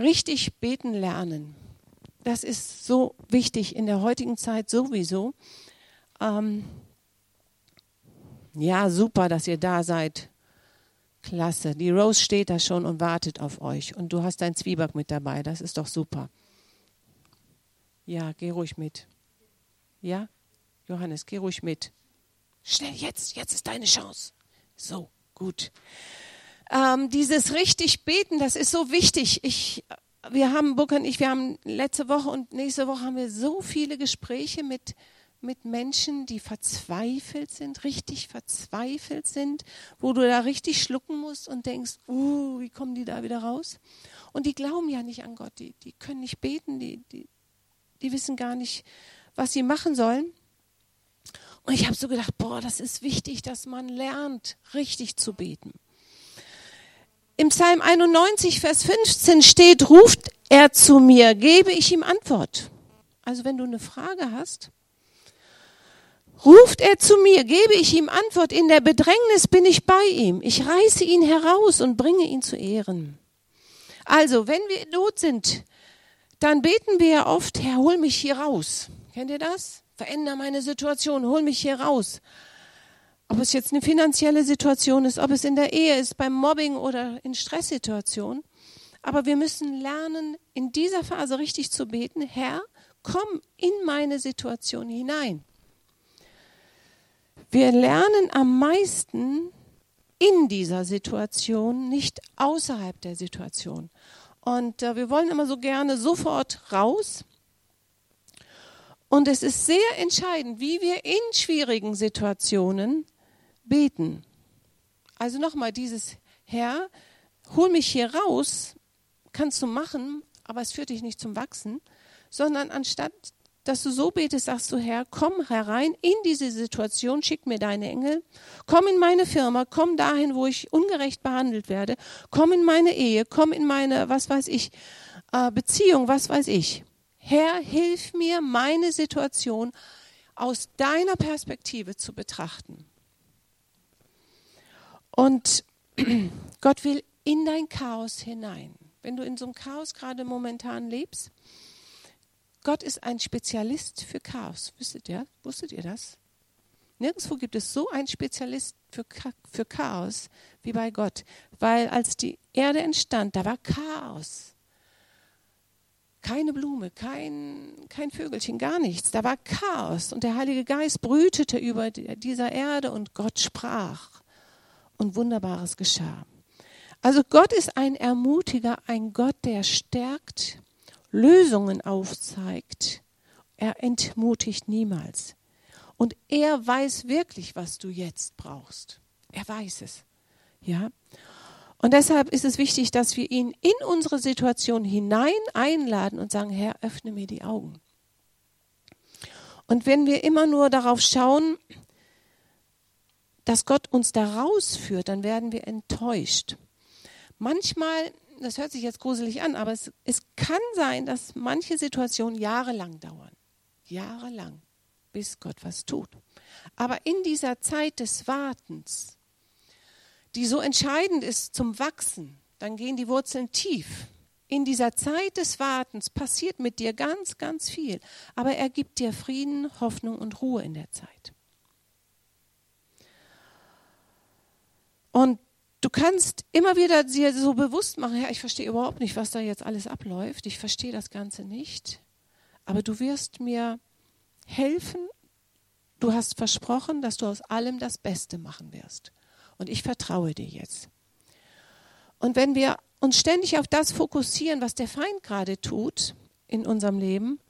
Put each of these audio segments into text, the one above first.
richtig beten lernen. Das ist so wichtig in der heutigen Zeit sowieso. Ähm, ja, super, dass ihr da seid. Klasse. Die Rose steht da schon und wartet auf euch. Und du hast dein Zwieback mit dabei. Das ist doch super. Ja, geh ruhig mit. Ja? Johannes, geh ruhig mit. Schnell, jetzt, jetzt ist deine Chance. So, gut. Ähm, dieses richtig beten, das ist so wichtig. Ich, wir haben, Burk und ich, wir haben letzte Woche und nächste Woche haben wir so viele Gespräche mit, mit Menschen, die verzweifelt sind, richtig verzweifelt sind, wo du da richtig schlucken musst und denkst, uh, wie kommen die da wieder raus? Und die glauben ja nicht an Gott, die, die können nicht beten, die, die, die wissen gar nicht, was sie machen sollen. Und ich habe so gedacht, boah, das ist wichtig, dass man lernt, richtig zu beten. Im Psalm 91, Vers 15 steht, ruft er zu mir, gebe ich ihm Antwort. Also wenn du eine Frage hast, ruft er zu mir, gebe ich ihm Antwort. In der Bedrängnis bin ich bei ihm. Ich reiße ihn heraus und bringe ihn zu Ehren. Also, wenn wir in Not sind, dann beten wir ja oft, Herr, hol mich hier raus. Kennt ihr das? Veränder meine Situation, hol mich hier raus. Ob es jetzt eine finanzielle Situation ist, ob es in der Ehe ist, beim Mobbing oder in Stresssituationen. Aber wir müssen lernen, in dieser Phase richtig zu beten. Herr, komm in meine Situation hinein. Wir lernen am meisten in dieser Situation, nicht außerhalb der Situation. Und äh, wir wollen immer so gerne sofort raus. Und es ist sehr entscheidend, wie wir in schwierigen Situationen beten. Also nochmal dieses Herr, hol mich hier raus, kannst du machen, aber es führt dich nicht zum Wachsen, sondern anstatt dass du so betest, sagst du, Herr, komm herein in diese Situation, schick mir deine Engel, komm in meine Firma, komm dahin, wo ich ungerecht behandelt werde, komm in meine Ehe, komm in meine, was weiß ich, äh, Beziehung, was weiß ich. Herr, hilf mir, meine Situation aus deiner Perspektive zu betrachten. Und Gott will in dein Chaos hinein. Wenn du in so einem Chaos gerade momentan lebst, Gott ist ein Spezialist für Chaos. Wusstet ihr, wusstet ihr das? Nirgendwo gibt es so einen Spezialist für, für Chaos wie bei Gott. Weil als die Erde entstand, da war Chaos. Keine Blume, kein, kein Vögelchen, gar nichts. Da war Chaos. Und der Heilige Geist brütete über dieser Erde und Gott sprach und Wunderbares geschah. Also Gott ist ein Ermutiger, ein Gott, der stärkt, Lösungen aufzeigt. Er entmutigt niemals. Und er weiß wirklich, was du jetzt brauchst. Er weiß es. Ja? Und deshalb ist es wichtig, dass wir ihn in unsere Situation hinein einladen und sagen, Herr, öffne mir die Augen. Und wenn wir immer nur darauf schauen, dass Gott uns da rausführt, dann werden wir enttäuscht. Manchmal, das hört sich jetzt gruselig an, aber es, es kann sein, dass manche Situationen jahrelang dauern. Jahrelang, bis Gott was tut. Aber in dieser Zeit des Wartens, die so entscheidend ist zum Wachsen, dann gehen die Wurzeln tief. In dieser Zeit des Wartens passiert mit dir ganz, ganz viel. Aber er gibt dir Frieden, Hoffnung und Ruhe in der Zeit. Und du kannst immer wieder dir so bewusst machen, ja, ich verstehe überhaupt nicht, was da jetzt alles abläuft. Ich verstehe das Ganze nicht. Aber du wirst mir helfen. Du hast versprochen, dass du aus allem das Beste machen wirst. Und ich vertraue dir jetzt. Und wenn wir uns ständig auf das fokussieren, was der Feind gerade tut in unserem Leben,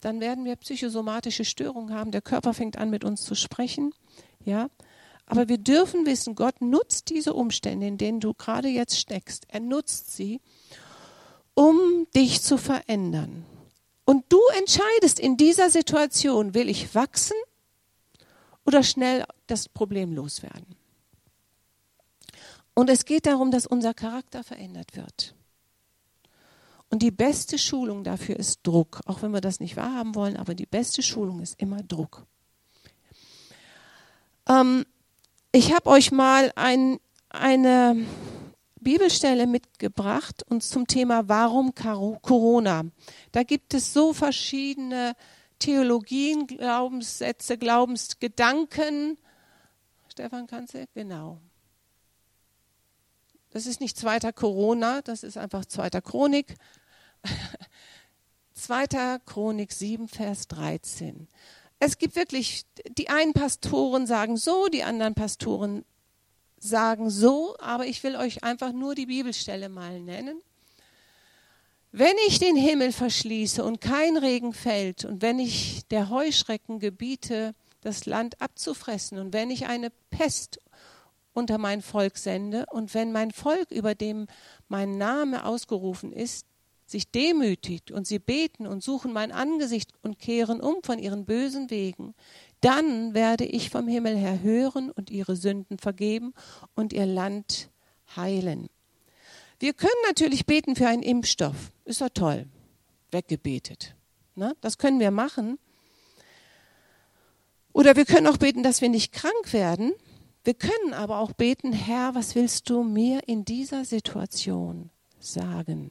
dann werden wir psychosomatische Störungen haben. Der Körper fängt an, mit uns zu sprechen. Ja, aber wir dürfen wissen, Gott nutzt diese Umstände, in denen du gerade jetzt steckst. Er nutzt sie, um dich zu verändern. Und du entscheidest in dieser Situation, will ich wachsen oder schnell das Problem loswerden. Und es geht darum, dass unser Charakter verändert wird. Und die beste Schulung dafür ist Druck, auch wenn wir das nicht wahrhaben wollen, aber die beste Schulung ist immer Druck. Ähm, ich habe euch mal ein, eine Bibelstelle mitgebracht uns zum Thema Warum Corona. Da gibt es so verschiedene Theologien, Glaubenssätze, Glaubensgedanken. Stefan, kannst du? Genau. Das ist nicht zweiter Corona, das ist einfach zweiter Chronik. zweiter Chronik 7, Vers 13. Es gibt wirklich, die einen Pastoren sagen so, die anderen Pastoren sagen so, aber ich will euch einfach nur die Bibelstelle mal nennen. Wenn ich den Himmel verschließe und kein Regen fällt und wenn ich der Heuschrecken gebiete, das Land abzufressen und wenn ich eine Pest unter mein Volk sende und wenn mein Volk, über dem mein Name ausgerufen ist, sich demütigt und sie beten und suchen mein Angesicht und kehren um von ihren bösen Wegen, dann werde ich vom Himmel her hören und ihre Sünden vergeben und ihr Land heilen. Wir können natürlich beten für einen Impfstoff. Ist doch toll. Weggebetet. Na, das können wir machen. Oder wir können auch beten, dass wir nicht krank werden. Wir können aber auch beten, Herr, was willst du mir in dieser Situation sagen?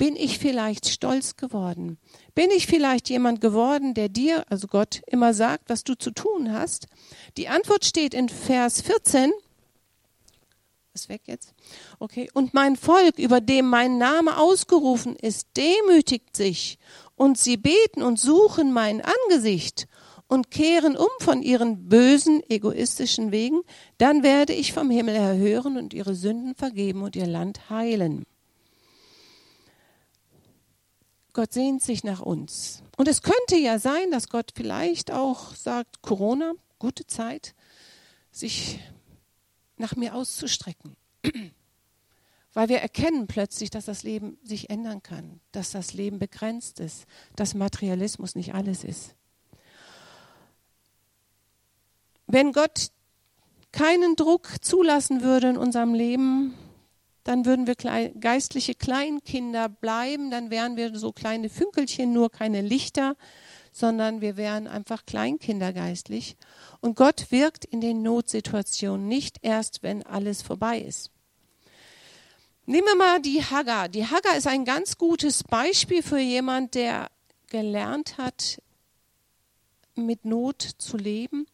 Bin ich vielleicht stolz geworden? Bin ich vielleicht jemand geworden, der dir, also Gott, immer sagt, was du zu tun hast? Die Antwort steht in Vers 14. Ist weg jetzt? Okay. Und mein Volk, über dem mein Name ausgerufen ist, demütigt sich und sie beten und suchen mein Angesicht und kehren um von ihren bösen, egoistischen Wegen, dann werde ich vom Himmel her hören und ihre Sünden vergeben und ihr Land heilen. Gott sehnt sich nach uns. Und es könnte ja sein, dass Gott vielleicht auch sagt, Corona, gute Zeit, sich nach mir auszustrecken. Weil wir erkennen plötzlich, dass das Leben sich ändern kann, dass das Leben begrenzt ist, dass Materialismus nicht alles ist. Wenn Gott keinen Druck zulassen würde in unserem Leben, dann würden wir klein, geistliche Kleinkinder bleiben, dann wären wir so kleine Fünkelchen, nur keine Lichter, sondern wir wären einfach Kleinkinder geistlich. Und Gott wirkt in den Notsituationen nicht erst, wenn alles vorbei ist. Nehmen wir mal die Hagar. Die Hagar ist ein ganz gutes Beispiel für jemand, der gelernt hat, mit Not zu leben.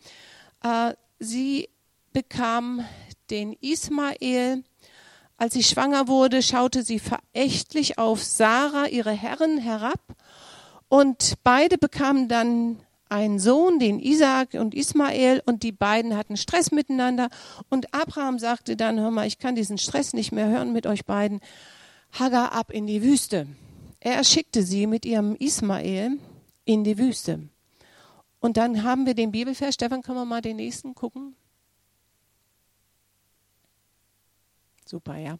Äh, sie bekam den Ismael, als sie schwanger wurde, schaute sie verächtlich auf Sarah, ihre Herren, herab. Und beide bekamen dann einen Sohn, den Isaac und Ismael, und die beiden hatten Stress miteinander. Und Abraham sagte dann, hör mal, ich kann diesen Stress nicht mehr hören mit euch beiden. Hagar ab in die Wüste. Er schickte sie mit ihrem Ismael in die Wüste. Und dann haben wir den Bibelvers. Stefan, können wir mal den nächsten gucken? Super, ja.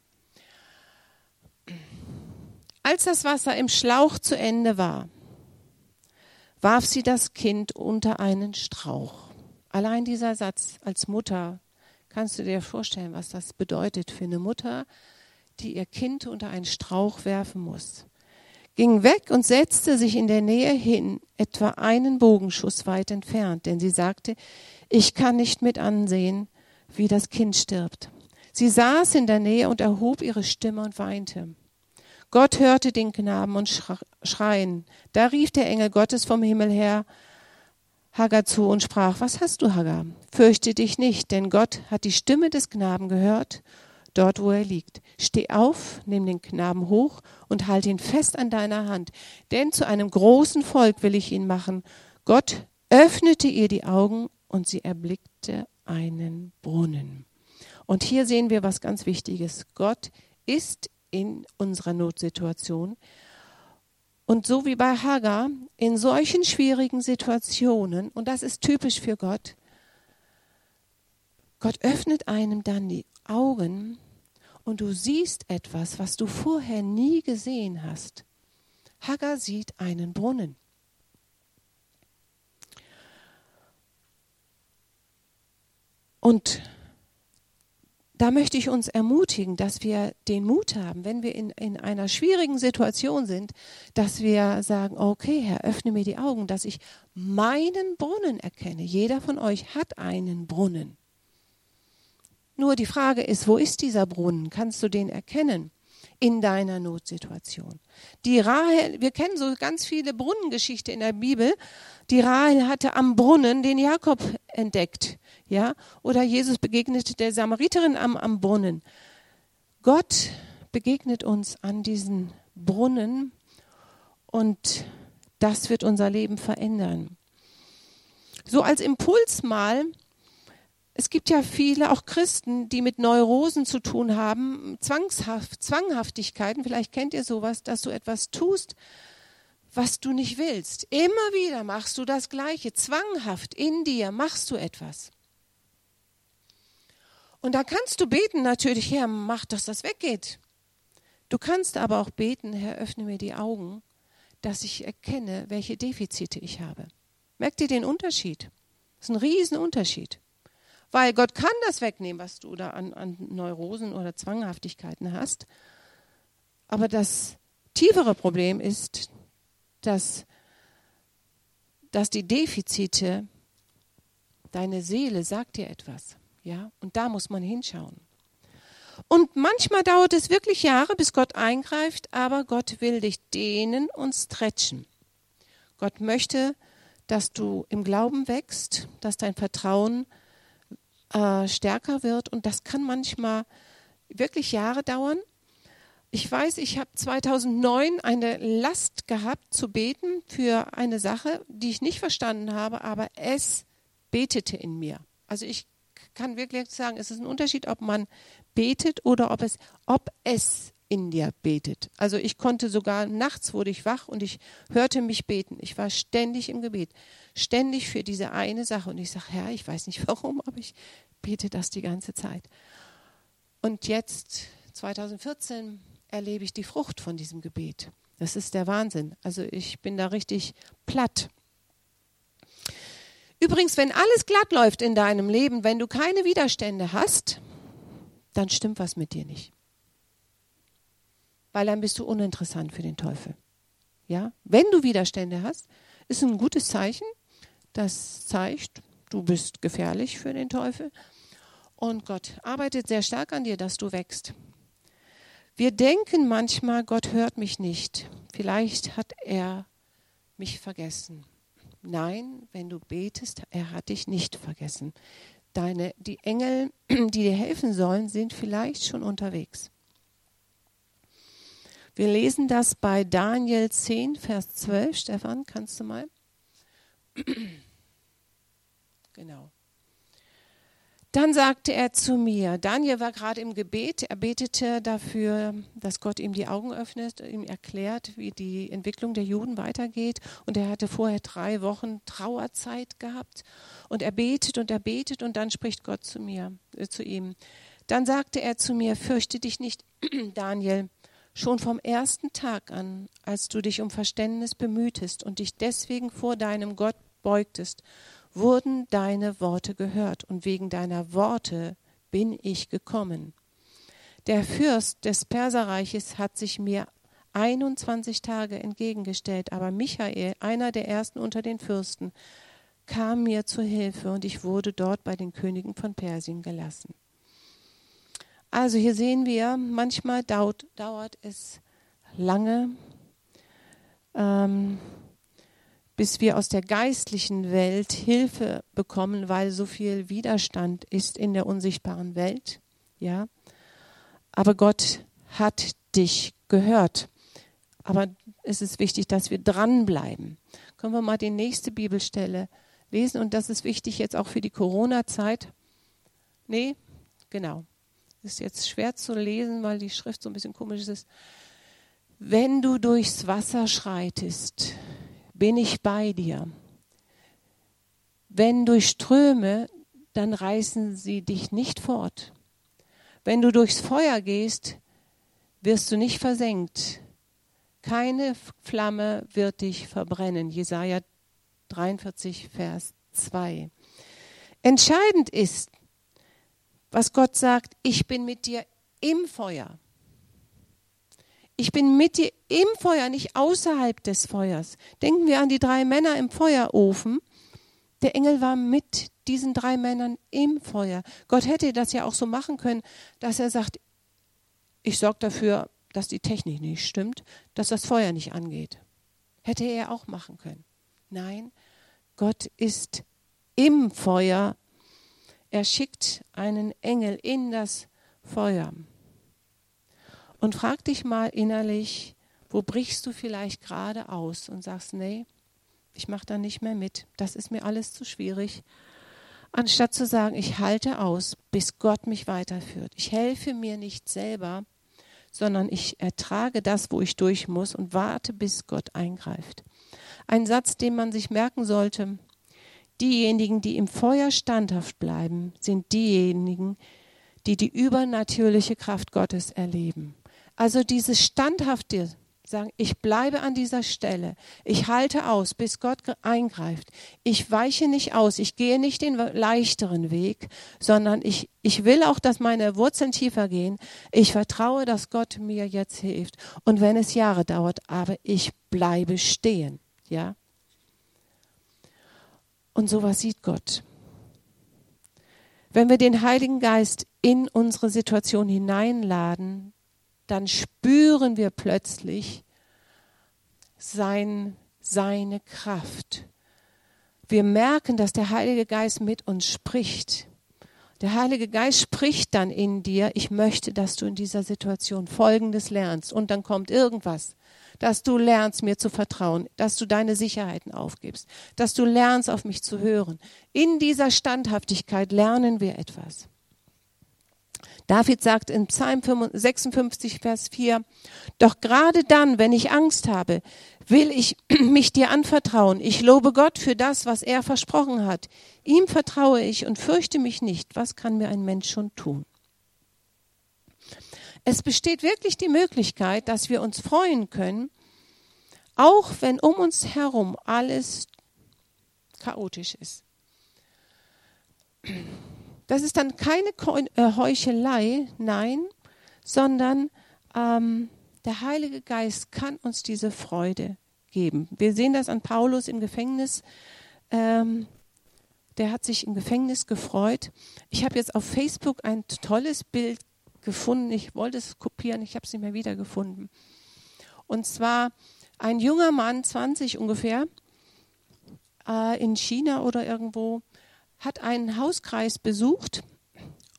Als das Wasser im Schlauch zu Ende war, warf sie das Kind unter einen Strauch. Allein dieser Satz als Mutter, kannst du dir vorstellen, was das bedeutet für eine Mutter, die ihr Kind unter einen Strauch werfen muss. Ging weg und setzte sich in der Nähe hin, etwa einen Bogenschuss weit entfernt, denn sie sagte, ich kann nicht mit ansehen, wie das Kind stirbt. Sie saß in der Nähe und erhob ihre Stimme und weinte. Gott hörte den Knaben und schreien. Da rief der Engel Gottes vom Himmel her Hagar zu und sprach, was hast du, Hagar? Fürchte dich nicht, denn Gott hat die Stimme des Knaben gehört, dort wo er liegt. Steh auf, nimm den Knaben hoch und halt ihn fest an deiner Hand, denn zu einem großen Volk will ich ihn machen. Gott öffnete ihr die Augen und sie erblickte einen Brunnen. Und hier sehen wir was ganz Wichtiges. Gott ist in unserer Notsituation. Und so wie bei Hagar, in solchen schwierigen Situationen, und das ist typisch für Gott, Gott öffnet einem dann die Augen und du siehst etwas, was du vorher nie gesehen hast. Hagar sieht einen Brunnen. Und da möchte ich uns ermutigen, dass wir den Mut haben, wenn wir in, in einer schwierigen Situation sind, dass wir sagen, okay, Herr, öffne mir die Augen, dass ich meinen Brunnen erkenne. Jeder von euch hat einen Brunnen. Nur die Frage ist, wo ist dieser Brunnen? Kannst du den erkennen in deiner Notsituation? Die Rahel, wir kennen so ganz viele Brunnengeschichte in der Bibel. Die Rahel hatte am Brunnen den Jakob entdeckt, ja? Oder Jesus begegnete der Samariterin am, am Brunnen. Gott begegnet uns an diesen Brunnen und das wird unser Leben verändern. So als Impuls mal, es gibt ja viele, auch Christen, die mit Neurosen zu tun haben, Zwangshaft, Zwanghaftigkeiten, vielleicht kennt ihr sowas, dass du etwas tust, was du nicht willst. Immer wieder machst du das Gleiche, zwanghaft in dir machst du etwas. Und da kannst du beten natürlich, Herr, mach, dass das weggeht. Du kannst aber auch beten, Herr, öffne mir die Augen, dass ich erkenne, welche Defizite ich habe. Merkt ihr den Unterschied? Das ist ein Riesenunterschied. Weil Gott kann das wegnehmen, was du da an, an Neurosen oder Zwanghaftigkeiten hast. Aber das tiefere Problem ist, dass, dass die Defizite, deine Seele sagt dir etwas. Ja? Und da muss man hinschauen. Und manchmal dauert es wirklich Jahre, bis Gott eingreift, aber Gott will dich dehnen und stretchen. Gott möchte, dass du im Glauben wächst, dass dein Vertrauen äh, stärker wird und das kann manchmal wirklich Jahre dauern. Ich weiß, ich habe 2009 eine Last gehabt zu beten für eine Sache, die ich nicht verstanden habe, aber es betete in mir. Also ich kann wirklich sagen, es ist ein Unterschied, ob man betet oder ob es, ob es in dir betet. Also ich konnte sogar nachts wurde ich wach und ich hörte mich beten. Ich war ständig im Gebet, ständig für diese eine Sache und ich sage, Herr, ich weiß nicht warum, aber ich bete das die ganze Zeit. Und jetzt 2014 erlebe ich die Frucht von diesem Gebet. Das ist der Wahnsinn. Also ich bin da richtig platt. Übrigens, wenn alles glatt läuft in deinem Leben, wenn du keine Widerstände hast, dann stimmt was mit dir nicht. Weil dann bist du uninteressant für den Teufel. Ja? Wenn du Widerstände hast, ist ein gutes Zeichen. Das zeigt, du bist gefährlich für den Teufel. Und Gott arbeitet sehr stark an dir, dass du wächst. Wir denken manchmal, Gott hört mich nicht. Vielleicht hat er mich vergessen. Nein, wenn du betest, er hat dich nicht vergessen. Deine, die Engel, die dir helfen sollen, sind vielleicht schon unterwegs. Wir lesen das bei Daniel 10, Vers 12. Stefan, kannst du mal? Genau. Dann sagte er zu mir, Daniel war gerade im Gebet, er betete dafür, dass Gott ihm die Augen öffnet, ihm erklärt, wie die Entwicklung der Juden weitergeht. Und er hatte vorher drei Wochen Trauerzeit gehabt. Und er betet und er betet und dann spricht Gott zu mir, äh, zu ihm. Dann sagte er zu mir, fürchte dich nicht, Daniel, schon vom ersten Tag an, als du dich um Verständnis bemühtest und dich deswegen vor deinem Gott beugtest wurden deine Worte gehört und wegen deiner Worte bin ich gekommen. Der Fürst des Perserreiches hat sich mir 21 Tage entgegengestellt, aber Michael, einer der ersten unter den Fürsten, kam mir zu Hilfe und ich wurde dort bei den Königen von Persien gelassen. Also hier sehen wir, manchmal dauert, dauert es lange. Ähm, bis wir aus der geistlichen Welt Hilfe bekommen, weil so viel Widerstand ist in der unsichtbaren Welt. Ja. Aber Gott hat dich gehört. Aber es ist wichtig, dass wir dranbleiben. Können wir mal die nächste Bibelstelle lesen? Und das ist wichtig jetzt auch für die Corona-Zeit. Nee, genau. Ist jetzt schwer zu lesen, weil die Schrift so ein bisschen komisch ist. Wenn du durchs Wasser schreitest, bin ich bei dir. Wenn durch Ströme, dann reißen sie dich nicht fort. Wenn du durchs Feuer gehst, wirst du nicht versenkt. Keine Flamme wird dich verbrennen. Jesaja 43, Vers 2. Entscheidend ist, was Gott sagt, ich bin mit dir im Feuer. Ich bin mit dir im Feuer, nicht außerhalb des Feuers. Denken wir an die drei Männer im Feuerofen. Der Engel war mit diesen drei Männern im Feuer. Gott hätte das ja auch so machen können, dass er sagt, ich sorge dafür, dass die Technik nicht stimmt, dass das Feuer nicht angeht. Hätte er auch machen können. Nein, Gott ist im Feuer. Er schickt einen Engel in das Feuer. Und frag dich mal innerlich, wo brichst du vielleicht gerade aus und sagst, nee, ich mache da nicht mehr mit, das ist mir alles zu schwierig. Anstatt zu sagen, ich halte aus, bis Gott mich weiterführt. Ich helfe mir nicht selber, sondern ich ertrage das, wo ich durch muss und warte, bis Gott eingreift. Ein Satz, den man sich merken sollte, diejenigen, die im Feuer standhaft bleiben, sind diejenigen, die die übernatürliche Kraft Gottes erleben. Also dieses standhafte sagen, ich bleibe an dieser Stelle, ich halte aus, bis Gott eingreift. Ich weiche nicht aus, ich gehe nicht den leichteren Weg, sondern ich, ich will auch, dass meine Wurzeln tiefer gehen. Ich vertraue, dass Gott mir jetzt hilft. Und wenn es Jahre dauert, aber ich bleibe stehen. Ja? Und sowas sieht Gott. Wenn wir den Heiligen Geist in unsere Situation hineinladen, dann spüren wir plötzlich sein, seine Kraft. Wir merken, dass der Heilige Geist mit uns spricht. Der Heilige Geist spricht dann in dir, ich möchte, dass du in dieser Situation Folgendes lernst. Und dann kommt irgendwas, dass du lernst, mir zu vertrauen, dass du deine Sicherheiten aufgibst, dass du lernst, auf mich zu hören. In dieser Standhaftigkeit lernen wir etwas. David sagt in Psalm 56, Vers 4, doch gerade dann, wenn ich Angst habe, will ich mich dir anvertrauen. Ich lobe Gott für das, was er versprochen hat. Ihm vertraue ich und fürchte mich nicht. Was kann mir ein Mensch schon tun? Es besteht wirklich die Möglichkeit, dass wir uns freuen können, auch wenn um uns herum alles chaotisch ist. Das ist dann keine äh, Heuchelei, nein, sondern ähm, der Heilige Geist kann uns diese Freude geben. Wir sehen das an Paulus im Gefängnis. Ähm, der hat sich im Gefängnis gefreut. Ich habe jetzt auf Facebook ein tolles Bild gefunden. Ich wollte es kopieren, ich habe es nicht mehr wiedergefunden. Und zwar ein junger Mann, 20 ungefähr, äh, in China oder irgendwo, hat einen Hauskreis besucht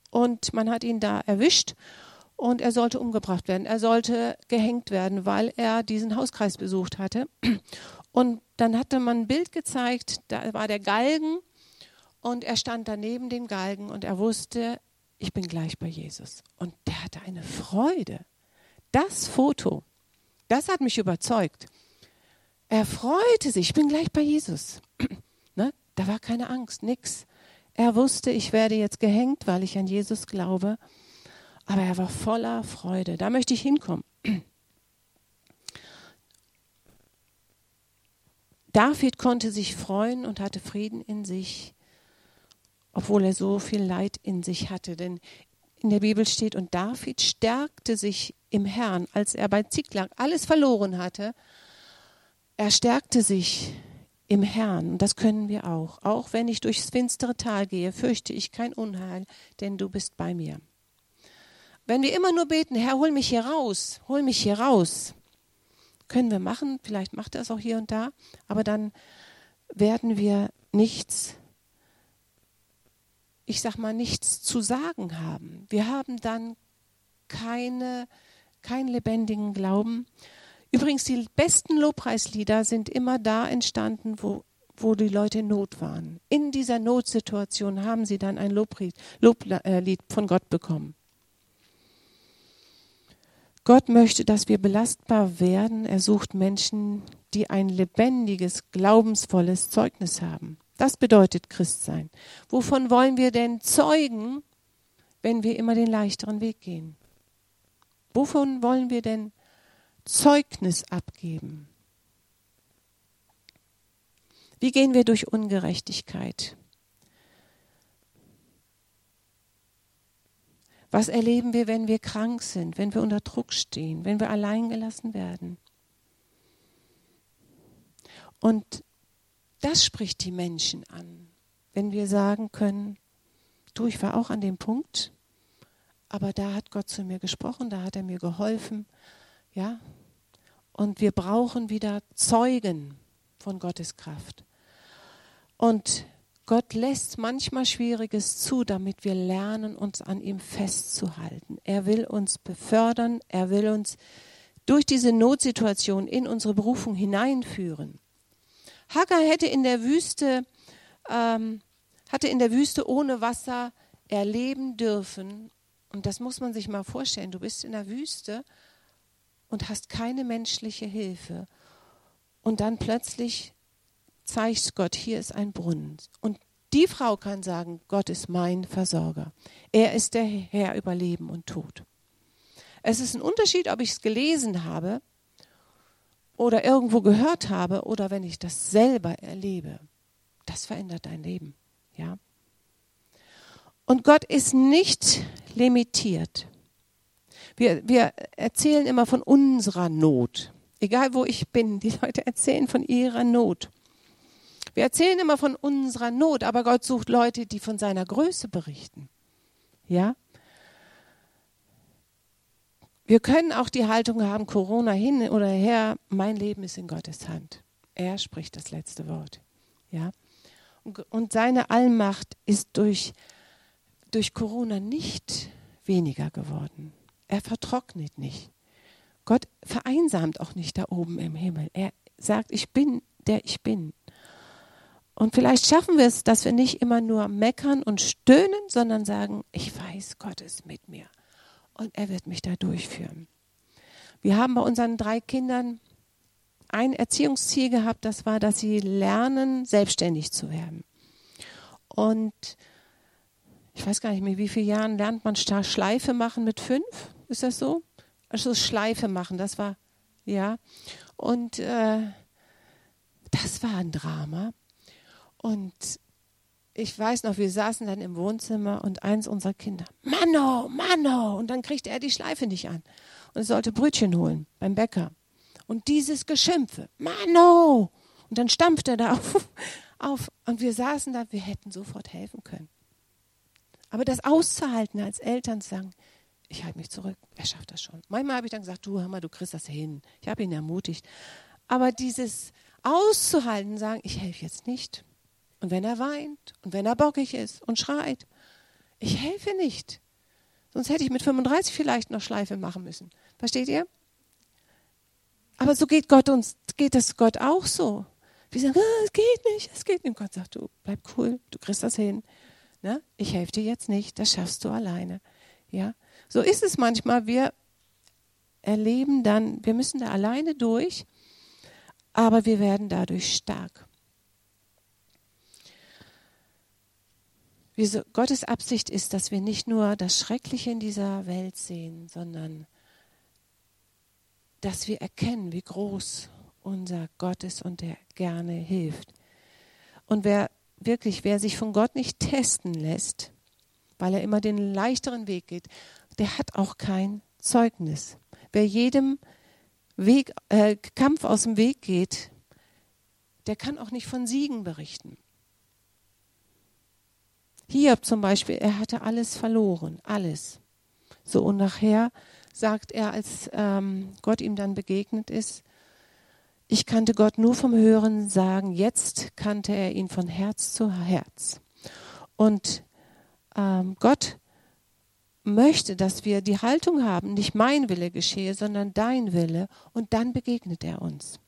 und man hat ihn da erwischt und er sollte umgebracht werden. Er sollte gehängt werden, weil er diesen Hauskreis besucht hatte. Und dann hatte man ein Bild gezeigt, da war der Galgen und er stand daneben dem Galgen und er wusste, ich bin gleich bei Jesus. Und der hatte eine Freude. Das Foto, das hat mich überzeugt. Er freute sich, ich bin gleich bei Jesus. ne? Da war keine Angst, nichts. Er wusste, ich werde jetzt gehängt, weil ich an Jesus glaube aber er war voller Freude. Da möchte ich hinkommen. David konnte sich freuen und hatte Frieden in sich, obwohl er so viel Leid in sich hatte. Denn in der Bibel steht, und David stärkte sich im Herrn, als er bei Ziklag alles verloren hatte. Er stärkte sich im Herrn. Und das können wir auch. Auch wenn ich durchs finstere Tal gehe, fürchte ich kein Unheil, denn du bist bei mir. Wenn wir immer nur beten, Herr, hol mich hier raus, hol mich hier raus, können wir machen, vielleicht macht er es auch hier und da, aber dann werden wir nichts, ich sag mal, nichts zu sagen haben. Wir haben dann keine, keinen lebendigen Glauben. Übrigens, die besten Lobpreislieder sind immer da entstanden, wo, wo die Leute in Not waren. In dieser Notsituation haben sie dann ein Loblied, Loblied von Gott bekommen. Gott möchte, dass wir belastbar werden. Er sucht Menschen, die ein lebendiges, glaubensvolles Zeugnis haben. Das bedeutet Christsein. Wovon wollen wir denn zeugen, wenn wir immer den leichteren Weg gehen? Wovon wollen wir denn Zeugnis abgeben? Wie gehen wir durch Ungerechtigkeit? Was erleben wir, wenn wir krank sind, wenn wir unter Druck stehen, wenn wir alleingelassen werden? Und das spricht die Menschen an. wenn wir sagen können, du, ich war auch an dem Punkt, aber da hat Gott zu mir gesprochen, da hat er mir geholfen, ja. Und wir brauchen wieder Zeugen von Gottes Kraft. Und Gott lässt manchmal Schwieriges zu, damit wir lernen, uns an ihm festzuhalten. Er will uns befördern, er will uns durch diese Notsituation in unsere Berufung hineinführen. Hagar hätte in der Wüste, ähm, hatte in der Wüste ohne Wasser erleben dürfen. Und das muss man sich mal vorstellen. Du bist in der Wüste und hast keine menschliche Hilfe. Und dann plötzlich zeigt Gott, hier ist ein Brunnen. Und die Frau kann sagen, Gott ist mein Versorger. Er ist der Herr über Leben und Tod. Es ist ein Unterschied, ob ich es gelesen habe oder irgendwo gehört habe oder wenn ich das selber erlebe. Das verändert dein Leben, ja. Und Gott ist nicht limitiert. Wir, wir erzählen immer von unserer Not. Egal wo ich bin, die Leute erzählen von ihrer Not. Wir erzählen immer von unserer Not, aber Gott sucht Leute, die von seiner Größe berichten. Ja? Wir können auch die Haltung haben, Corona hin oder her, mein Leben ist in Gottes Hand. Er spricht das letzte Wort. Ja? Und seine Allmacht ist durch, durch Corona nicht weniger geworden. Er vertrocknet nicht. Gott vereinsamt auch nicht da oben im Himmel. Er sagt, ich bin der ich bin. Und vielleicht schaffen wir es, dass wir nicht immer nur meckern und stöhnen, sondern sagen, ich weiß, Gott ist mit mir und er wird mich da durchführen. Wir haben bei unseren drei Kindern ein Erziehungsziel gehabt, das war, dass sie lernen, selbstständig zu werden. Und ich weiß gar nicht mehr, wie viele Jahren lernt man Schleife machen mit fünf? Ist das so? Also Schleife machen, das war, ja. Und äh, das war ein Drama. Und ich weiß noch, wir saßen dann im Wohnzimmer und eins unserer Kinder, Manno, Manno, und dann kriegte er die Schleife nicht an und sollte Brötchen holen beim Bäcker. Und dieses Geschimpfe, Manno, und dann stampfte er da auf, auf und wir saßen da, wir hätten sofort helfen können. Aber das auszuhalten als Eltern zu sagen, ich halte mich zurück, er schafft das schon. Manchmal habe ich dann gesagt, du Hammer, du kriegst das hin. Ich habe ihn ermutigt. Aber dieses auszuhalten, sagen, ich helfe jetzt nicht, und wenn er weint und wenn er bockig ist und schreit, ich helfe nicht. Sonst hätte ich mit 35 vielleicht noch Schleife machen müssen. Versteht ihr? Aber so geht Gott uns, geht das Gott auch so. Wir sagen, ah, es geht nicht, es geht nicht. Und Gott sagt, du bleib cool, du kriegst das hin. Ne? Ich helfe dir jetzt nicht, das schaffst du alleine. Ja, so ist es manchmal. Wir erleben dann, wir müssen da alleine durch, aber wir werden dadurch stark. Wie Gottes Absicht ist, dass wir nicht nur das Schreckliche in dieser Welt sehen, sondern dass wir erkennen, wie groß unser Gott ist und der gerne hilft. Und wer wirklich, wer sich von Gott nicht testen lässt, weil er immer den leichteren Weg geht, der hat auch kein Zeugnis. Wer jedem Weg, äh, Kampf aus dem Weg geht, der kann auch nicht von Siegen berichten. Hiob zum Beispiel, er hatte alles verloren, alles. So und nachher sagt er, als ähm, Gott ihm dann begegnet ist, ich kannte Gott nur vom Hören sagen, jetzt kannte er ihn von Herz zu Herz. Und ähm, Gott möchte, dass wir die Haltung haben, nicht mein Wille geschehe, sondern dein Wille, und dann begegnet er uns.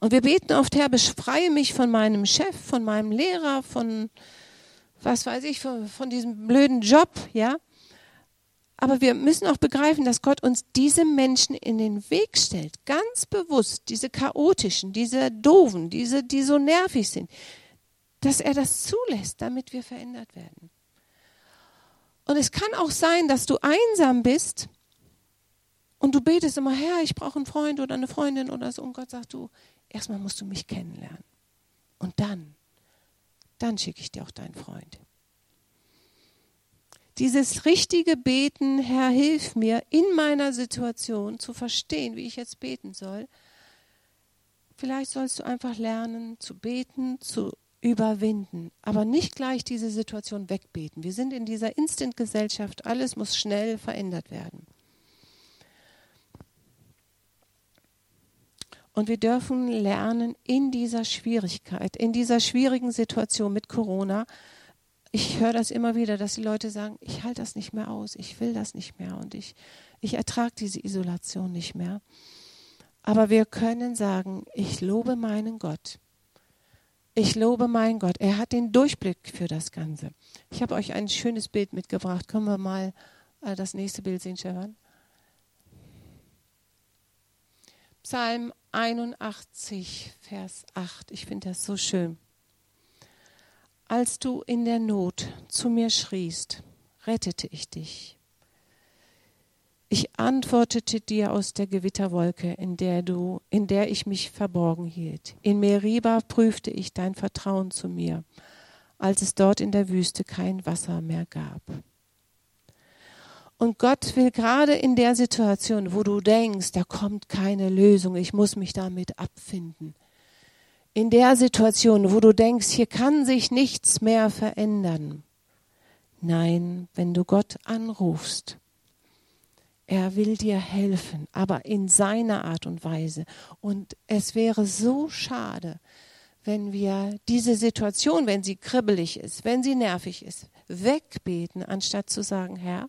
Und wir beten oft, Herr, befreie mich von meinem Chef, von meinem Lehrer, von was weiß ich, von, von diesem blöden Job, ja. Aber wir müssen auch begreifen, dass Gott uns diese Menschen in den Weg stellt, ganz bewusst, diese chaotischen, diese doofen, diese, die so nervig sind, dass er das zulässt, damit wir verändert werden. Und es kann auch sein, dass du einsam bist und du betest immer, Herr, ich brauche einen Freund oder eine Freundin oder so. Und Gott sagt, du, erstmal musst du mich kennenlernen. Und dann dann schicke ich dir auch deinen Freund. Dieses richtige Beten, Herr, hilf mir in meiner Situation zu verstehen, wie ich jetzt beten soll. Vielleicht sollst du einfach lernen zu beten, zu überwinden, aber nicht gleich diese Situation wegbeten. Wir sind in dieser Instant-Gesellschaft, alles muss schnell verändert werden. Und wir dürfen lernen, in dieser Schwierigkeit, in dieser schwierigen Situation mit Corona, ich höre das immer wieder, dass die Leute sagen, ich halte das nicht mehr aus, ich will das nicht mehr und ich, ich ertrage diese Isolation nicht mehr. Aber wir können sagen, ich lobe meinen Gott. Ich lobe meinen Gott. Er hat den Durchblick für das Ganze. Ich habe euch ein schönes Bild mitgebracht. Können wir mal äh, das nächste Bild sehen, Stefan? Psalm 81, Vers 8. Ich finde das so schön. Als du in der Not zu mir schriest, rettete ich dich. Ich antwortete dir aus der Gewitterwolke, in der du, in der ich mich verborgen hielt. In Meriba prüfte ich dein Vertrauen zu mir, als es dort in der Wüste kein Wasser mehr gab. Und Gott will gerade in der Situation, wo du denkst, da kommt keine Lösung, ich muss mich damit abfinden. In der Situation, wo du denkst, hier kann sich nichts mehr verändern. Nein, wenn du Gott anrufst, er will dir helfen, aber in seiner Art und Weise. Und es wäre so schade, wenn wir diese Situation, wenn sie kribbelig ist, wenn sie nervig ist, wegbeten, anstatt zu sagen, Herr,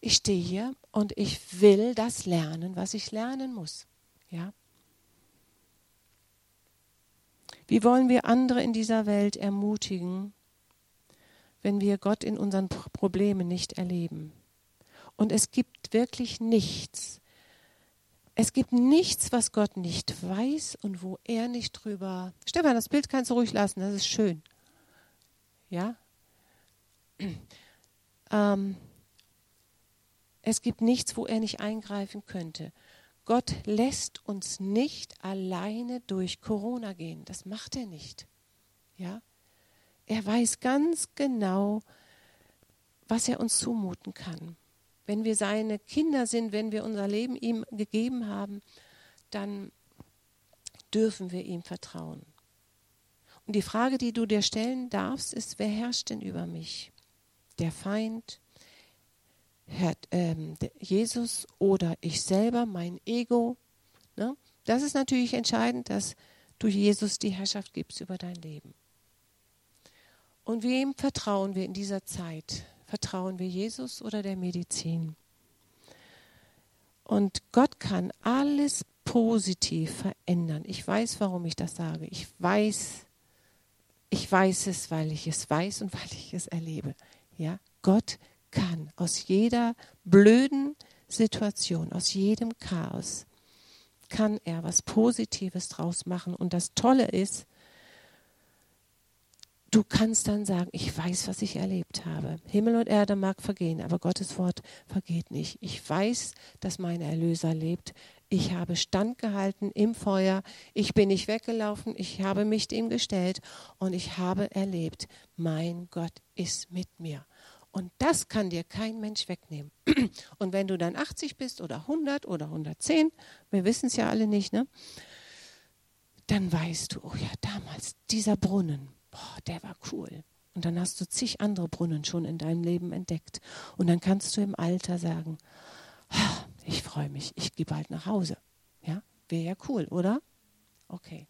ich stehe hier und ich will das lernen, was ich lernen muss. Ja? Wie wollen wir andere in dieser Welt ermutigen, wenn wir Gott in unseren Problemen nicht erleben? Und es gibt wirklich nichts. Es gibt nichts, was Gott nicht weiß und wo er nicht drüber. Stefan, das Bild kannst du ruhig lassen, das ist schön. Ja? Ähm, es gibt nichts, wo er nicht eingreifen könnte. Gott lässt uns nicht alleine durch Corona gehen. Das macht er nicht. Ja? Er weiß ganz genau, was er uns zumuten kann. Wenn wir seine Kinder sind, wenn wir unser Leben ihm gegeben haben, dann dürfen wir ihm vertrauen. Und die Frage, die du dir stellen darfst, ist, wer herrscht denn über mich? Der Feind, Herr, ähm, Jesus oder ich selber, mein Ego. Ne? Das ist natürlich entscheidend, dass du Jesus die Herrschaft gibst über dein Leben. Und wem vertrauen wir in dieser Zeit? Vertrauen wir Jesus oder der Medizin? Und Gott kann alles positiv verändern. Ich weiß, warum ich das sage. Ich weiß, ich weiß es, weil ich es weiß und weil ich es erlebe. Ja, Gott kann aus jeder blöden Situation, aus jedem Chaos, kann er was Positives draus machen. Und das Tolle ist, du kannst dann sagen, ich weiß, was ich erlebt habe. Himmel und Erde mag vergehen, aber Gottes Wort vergeht nicht. Ich weiß, dass mein Erlöser lebt. Ich habe standgehalten im Feuer. Ich bin nicht weggelaufen. Ich habe mich dem gestellt und ich habe erlebt, mein Gott ist mit mir. Und das kann dir kein Mensch wegnehmen. Und wenn du dann 80 bist oder 100 oder 110, wir wissen es ja alle nicht, ne? Dann weißt du, oh ja, damals dieser Brunnen, boah, der war cool. Und dann hast du zig andere Brunnen schon in deinem Leben entdeckt. Und dann kannst du im Alter sagen, ich freue mich, ich gehe bald nach Hause. Ja, wäre ja cool, oder? Okay.